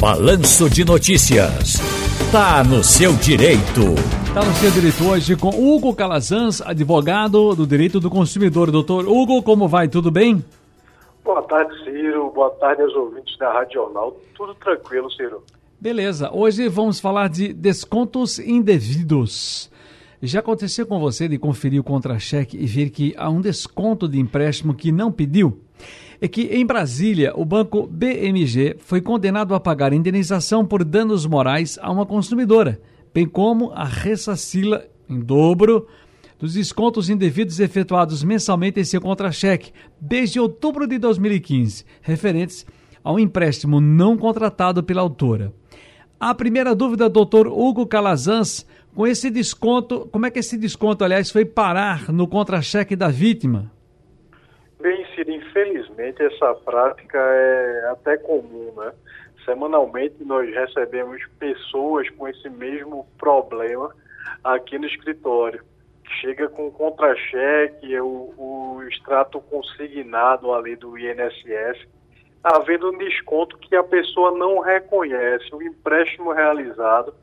Balanço de Notícias. Tá no seu direito. Tá no seu direito hoje com Hugo Calazans, advogado do direito do consumidor. Doutor Hugo, como vai? Tudo bem? Boa tarde, Ciro. Boa tarde aos ouvintes da Rádio Jornal. Tudo tranquilo, Ciro. Beleza. Hoje vamos falar de descontos indevidos. Já aconteceu com você de conferir o contra-cheque e ver que há um desconto de empréstimo que não pediu? É que em Brasília, o banco BMG foi condenado a pagar indenização por danos morais a uma consumidora, bem como a ressacila em dobro dos descontos indevidos efetuados mensalmente em seu contra-cheque desde outubro de 2015, referentes ao empréstimo não contratado pela autora. A primeira dúvida, doutor Hugo Calazans, com esse desconto, como é que esse desconto, aliás, foi parar no contra-cheque da vítima? Infelizmente essa prática é até comum, né? Semanalmente nós recebemos pessoas com esse mesmo problema aqui no escritório. Chega com contra-cheque, o, o extrato consignado ali do INSS, havendo um desconto que a pessoa não reconhece, o empréstimo realizado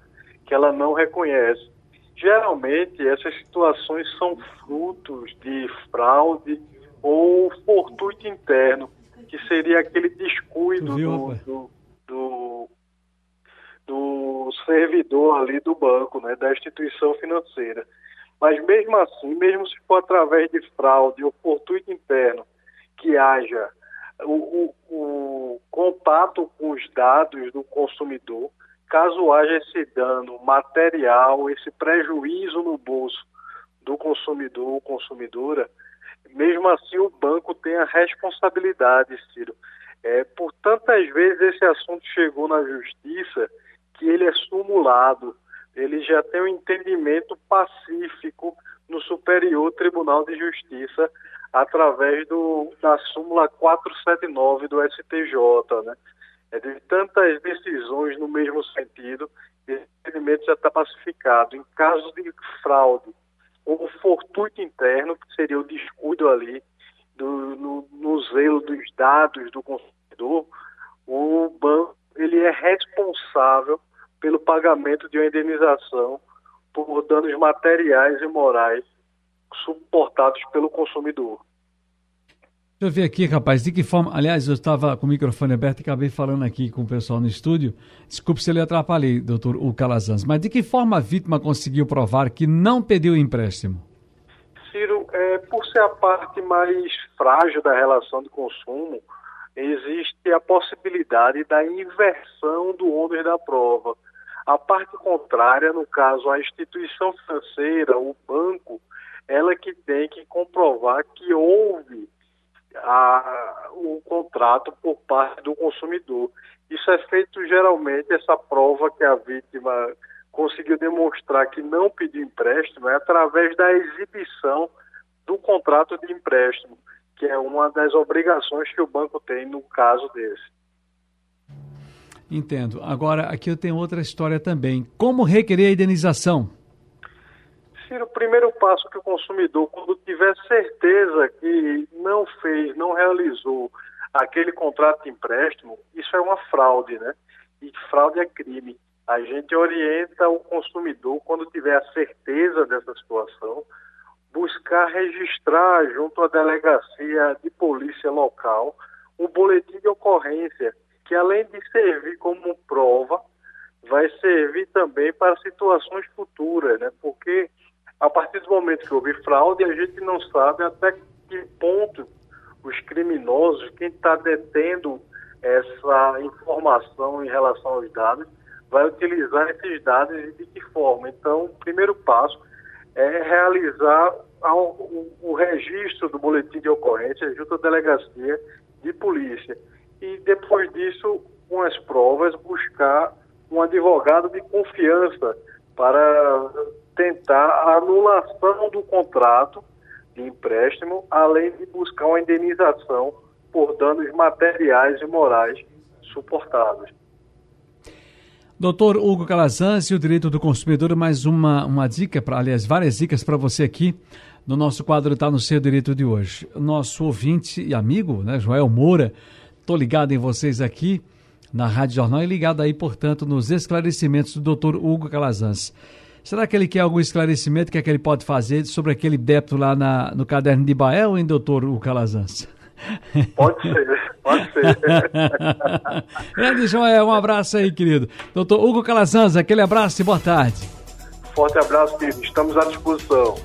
que ela não reconhece. Geralmente, essas situações são frutos de fraude ou fortuito interno, que seria aquele descuido do, do, do, do, servidor ali do banco, né, da instituição financeira. Mas mesmo assim, mesmo se for através de fraude ou fortuito interno, que haja o, o, o contato com os dados do consumidor, caso haja esse dano material, esse prejuízo no bolso do consumidor ou consumidora, mesmo assim o banco tem a responsabilidade, Ciro. É, por tantas vezes esse assunto chegou na justiça que ele é sumulado, ele já tem um entendimento pacífico no Superior Tribunal de Justiça através do, da súmula 479 do STJ, né? É de tantas decisões no mesmo sentido, esse entendimento já está pacificado. Em caso de fraude ou fortuito interno, que seria o descuido ali do, no, no zelo dos dados do consumidor, o banco ele é responsável pelo pagamento de uma indenização por danos materiais e morais suportados pelo consumidor. Deixa eu ver aqui, rapaz, de que forma. Aliás, eu estava com o microfone aberto e acabei falando aqui com o pessoal no estúdio. Desculpe se ele atrapalhei, doutor Calazans, mas de que forma a vítima conseguiu provar que não pediu empréstimo? Ciro, é, por ser a parte mais frágil da relação de consumo, existe a possibilidade da inversão do ônus da prova. A parte contrária, no caso, a instituição financeira, o banco, ela que tem que comprovar que houve a, o contrato por parte do consumidor. Isso é feito geralmente, essa prova que a vítima conseguiu demonstrar que não pediu empréstimo é através da exibição do contrato de empréstimo, que é uma das obrigações que o banco tem no caso desse. Entendo. Agora, aqui eu tenho outra história também. Como requerer a indenização? Primeiro passo que o consumidor, quando tiver certeza que não fez, não realizou aquele contrato de empréstimo, isso é uma fraude, né? E fraude é crime. A gente orienta o consumidor, quando tiver a certeza dessa situação, buscar registrar junto à delegacia de polícia local um boletim de ocorrência, que além de servir como prova, vai servir também para situações futuras, né? Porque a partir do momento que houve fraude, a gente não sabe até que ponto os criminosos, quem está detendo essa informação em relação aos dados, vai utilizar esses dados e de que forma. Então, o primeiro passo é realizar o, o registro do boletim de ocorrência junto à delegacia de polícia. E depois disso, com as provas, buscar um advogado de confiança para tentar a anulação do contrato de empréstimo, além de buscar uma indenização por danos materiais e morais suportados. Doutor Hugo Calazans e o direito do consumidor, mais uma, uma dica, pra, aliás, várias dicas para você aqui no nosso quadro Está no Seu Direito de hoje. Nosso ouvinte e amigo, né, Joel Moura, estou ligado em vocês aqui, na Rádio Jornal e ligado aí, portanto, nos esclarecimentos do doutor Hugo Calazans. Será que ele quer algum esclarecimento que, é que ele pode fazer sobre aquele débito lá na, no caderno de Bael, hein, doutor Hugo Calazans? Pode ser, pode ser. Grande Joel, um abraço aí, querido. Doutor Hugo Calazans, aquele abraço e boa tarde. Forte abraço, querido. Estamos à disposição.